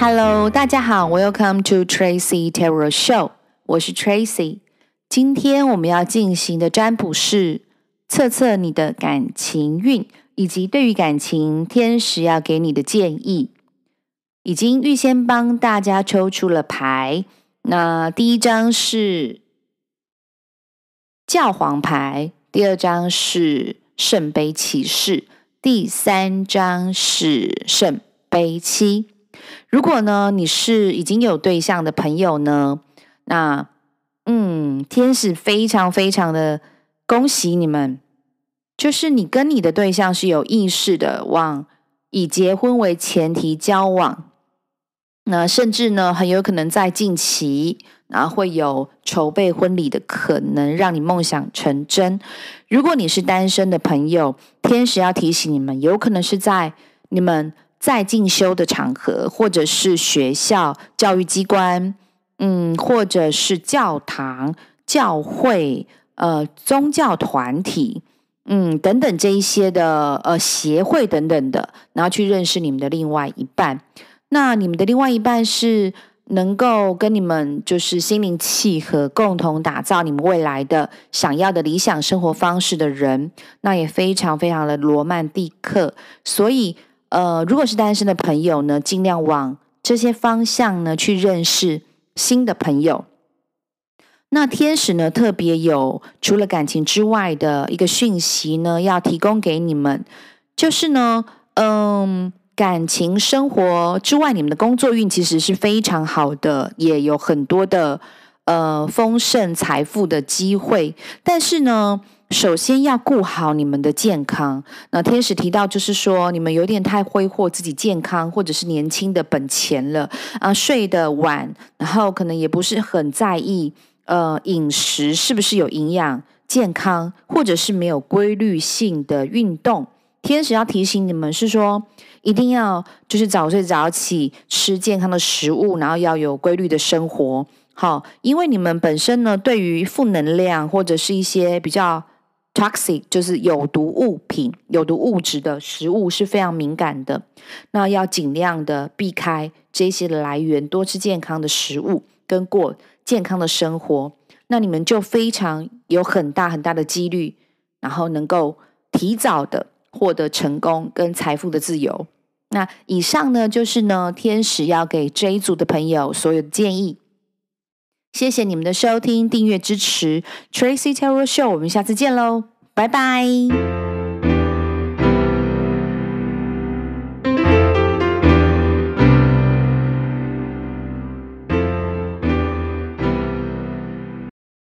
Hello，大家好，Welcome to Tracy Tarot Show，我是 Tracy。今天我们要进行的占卜是测测你的感情运，以及对于感情天使要给你的建议。已经预先帮大家抽出了牌，那第一张是教皇牌，第二张是圣杯骑士，第三张是圣杯七。如果呢，你是已经有对象的朋友呢，那嗯，天使非常非常的恭喜你们，就是你跟你的对象是有意识的往以结婚为前提交往，那甚至呢，很有可能在近期，然后会有筹备婚礼的可能，让你梦想成真。如果你是单身的朋友，天使要提醒你们，有可能是在你们。在进修的场合，或者是学校、教育机关，嗯，或者是教堂、教会、呃，宗教团体，嗯，等等这一些的呃协会等等的，然后去认识你们的另外一半。那你们的另外一半是能够跟你们就是心灵契合，共同打造你们未来的想要的理想生活方式的人，那也非常非常的罗曼蒂克，所以。呃，如果是单身的朋友呢，尽量往这些方向呢去认识新的朋友。那天使呢，特别有除了感情之外的一个讯息呢，要提供给你们，就是呢，嗯，感情生活之外，你们的工作运其实是非常好的，也有很多的呃丰盛财富的机会，但是呢。首先要顾好你们的健康。那天使提到，就是说你们有点太挥霍自己健康或者是年轻的本钱了啊，睡得晚，然后可能也不是很在意呃饮食是不是有营养、健康，或者是没有规律性的运动。天使要提醒你们是说，一定要就是早睡早起，吃健康的食物，然后要有规律的生活。好，因为你们本身呢，对于负能量或者是一些比较。Toxic 就是有毒物品、有毒物质的食物是非常敏感的，那要尽量的避开这些的来源，多吃健康的食物，跟过健康的生活，那你们就非常有很大很大的几率，然后能够提早的获得成功跟财富的自由。那以上呢，就是呢，天使要给这一组的朋友所有的建议。谢谢你们的收听、订阅、支持，Tracy Taylor Show，我们下次见喽，拜拜。